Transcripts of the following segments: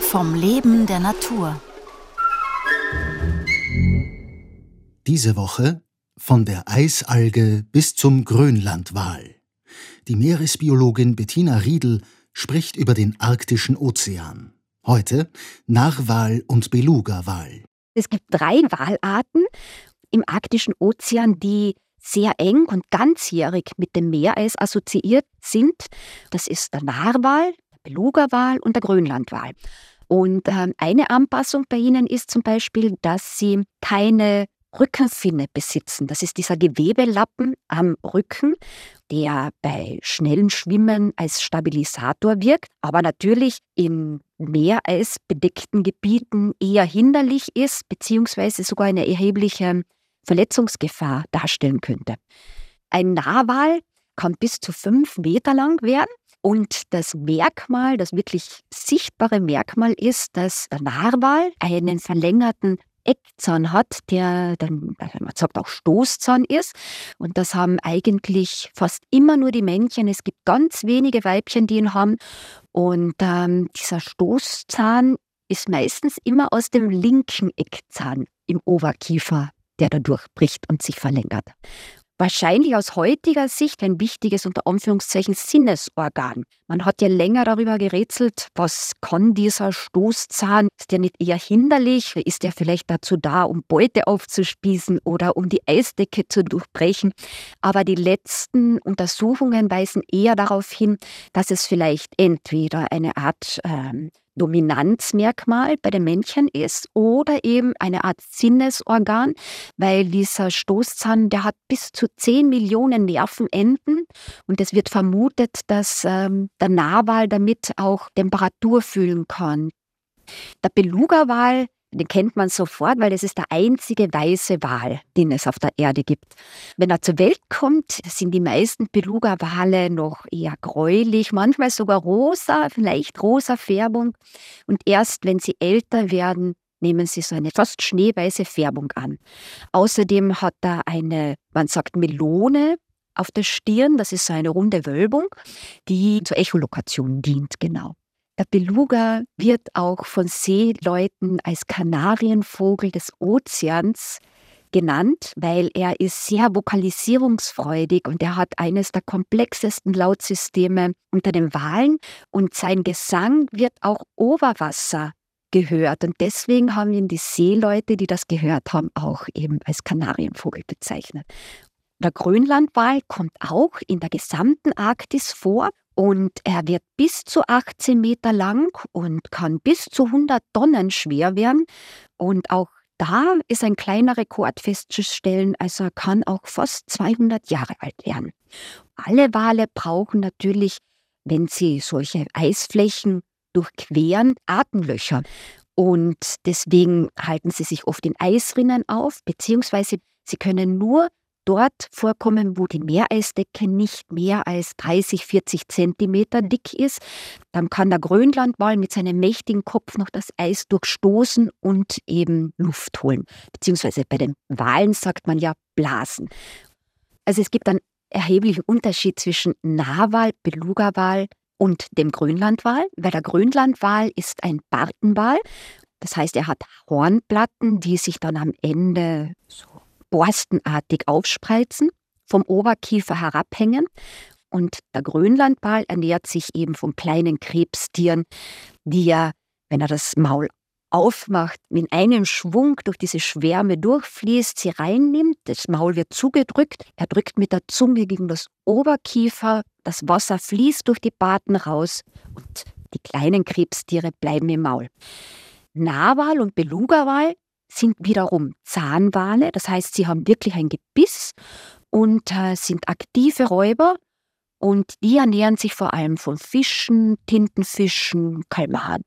Vom Leben der Natur. Diese Woche von der Eisalge bis zum Grönlandwal. Die Meeresbiologin Bettina Riedel spricht über den arktischen Ozean. Heute Narwal und Belugawal. Es gibt drei Walarten im arktischen Ozean, die sehr eng und ganzjährig mit dem Meereis assoziiert sind. Das ist der Narwal, der Belugawal und der Grönlandwal. Und ähm, eine Anpassung bei ihnen ist zum Beispiel, dass sie keine Rückenfinne besitzen. Das ist dieser Gewebelappen am Rücken, der bei schnellen Schwimmen als Stabilisator wirkt, aber natürlich in meereisbedeckten Gebieten eher hinderlich ist, beziehungsweise sogar eine erhebliche Verletzungsgefahr darstellen könnte. Ein Narwal kann bis zu fünf Meter lang werden. Und das Merkmal, das wirklich sichtbare Merkmal ist, dass der Narwal einen verlängerten Eckzahn hat, der dann, also man sagt auch Stoßzahn ist. Und das haben eigentlich fast immer nur die Männchen. Es gibt ganz wenige Weibchen, die ihn haben. Und ähm, dieser Stoßzahn ist meistens immer aus dem linken Eckzahn im Oberkiefer der da durchbricht und sich verlängert. Wahrscheinlich aus heutiger Sicht ein wichtiges unter Anführungszeichen Sinnesorgan. Man hat ja länger darüber gerätselt, was kann dieser Stoßzahn? Ist der nicht eher hinderlich? Ist der vielleicht dazu da, um Beute aufzuspießen oder um die Eisdecke zu durchbrechen? Aber die letzten Untersuchungen weisen eher darauf hin, dass es vielleicht entweder eine Art ähm, Dominanzmerkmal bei den Männchen ist oder eben eine Art Sinnesorgan, weil dieser Stoßzahn, der hat bis zu 10 Millionen Nervenenden und es wird vermutet, dass ähm, der Narwal damit auch Temperatur fühlen kann. Der Beluga-Wal den kennt man sofort, weil es ist der einzige weiße Wal, den es auf der Erde gibt. Wenn er zur Welt kommt, sind die meisten Beluga-Wale noch eher gräulich, manchmal sogar rosa, vielleicht rosa Färbung. Und erst wenn sie älter werden, nehmen sie so eine fast schneeweiße Färbung an. Außerdem hat er eine, man sagt Melone auf der Stirn, das ist so eine runde Wölbung, die zur Echolokation dient, genau. Der Beluga wird auch von Seeleuten als Kanarienvogel des Ozeans genannt, weil er ist sehr vokalisierungsfreudig und er hat eines der komplexesten Lautsysteme unter den Walen und sein Gesang wird auch Oberwasser gehört und deswegen haben ihn die Seeleute, die das gehört haben, auch eben als Kanarienvogel bezeichnet. Der Grönlandwal kommt auch in der gesamten Arktis vor und er wird bis zu 18 Meter lang und kann bis zu 100 Tonnen schwer werden. Und auch da ist ein kleiner Rekord festzustellen, also er kann auch fast 200 Jahre alt werden. Alle Wale brauchen natürlich, wenn sie solche Eisflächen durchqueren, Atemlöcher. Und deswegen halten sie sich oft in Eisrinnen auf, beziehungsweise sie können nur dort vorkommen, wo die Meereisdecke nicht mehr als 30, 40 Zentimeter dick ist. Dann kann der Grönlandwal mit seinem mächtigen Kopf noch das Eis durchstoßen und eben Luft holen. Beziehungsweise bei den Walen sagt man ja blasen. Also es gibt einen erheblichen Unterschied zwischen Narwal, Belugawal und dem Grönlandwal, weil der Grönlandwal ist ein Bartenwal. Das heißt, er hat Hornplatten, die sich dann am Ende so borstenartig aufspreizen, vom Oberkiefer herabhängen. Und der Grönlandwal ernährt sich eben von kleinen Krebstieren, die er, wenn er das Maul aufmacht, in einem Schwung durch diese Schwärme durchfließt, sie reinnimmt, das Maul wird zugedrückt, er drückt mit der Zunge gegen das Oberkiefer, das Wasser fließt durch die Baten raus und die kleinen Krebstiere bleiben im Maul. Narwal und Belugawal sind wiederum Zahnwale, das heißt, sie haben wirklich ein Gebiss und äh, sind aktive Räuber und die ernähren sich vor allem von Fischen, Tintenfischen, Kalmaren.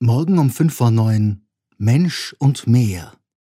Morgen um 5 vor 9 Mensch und Meer.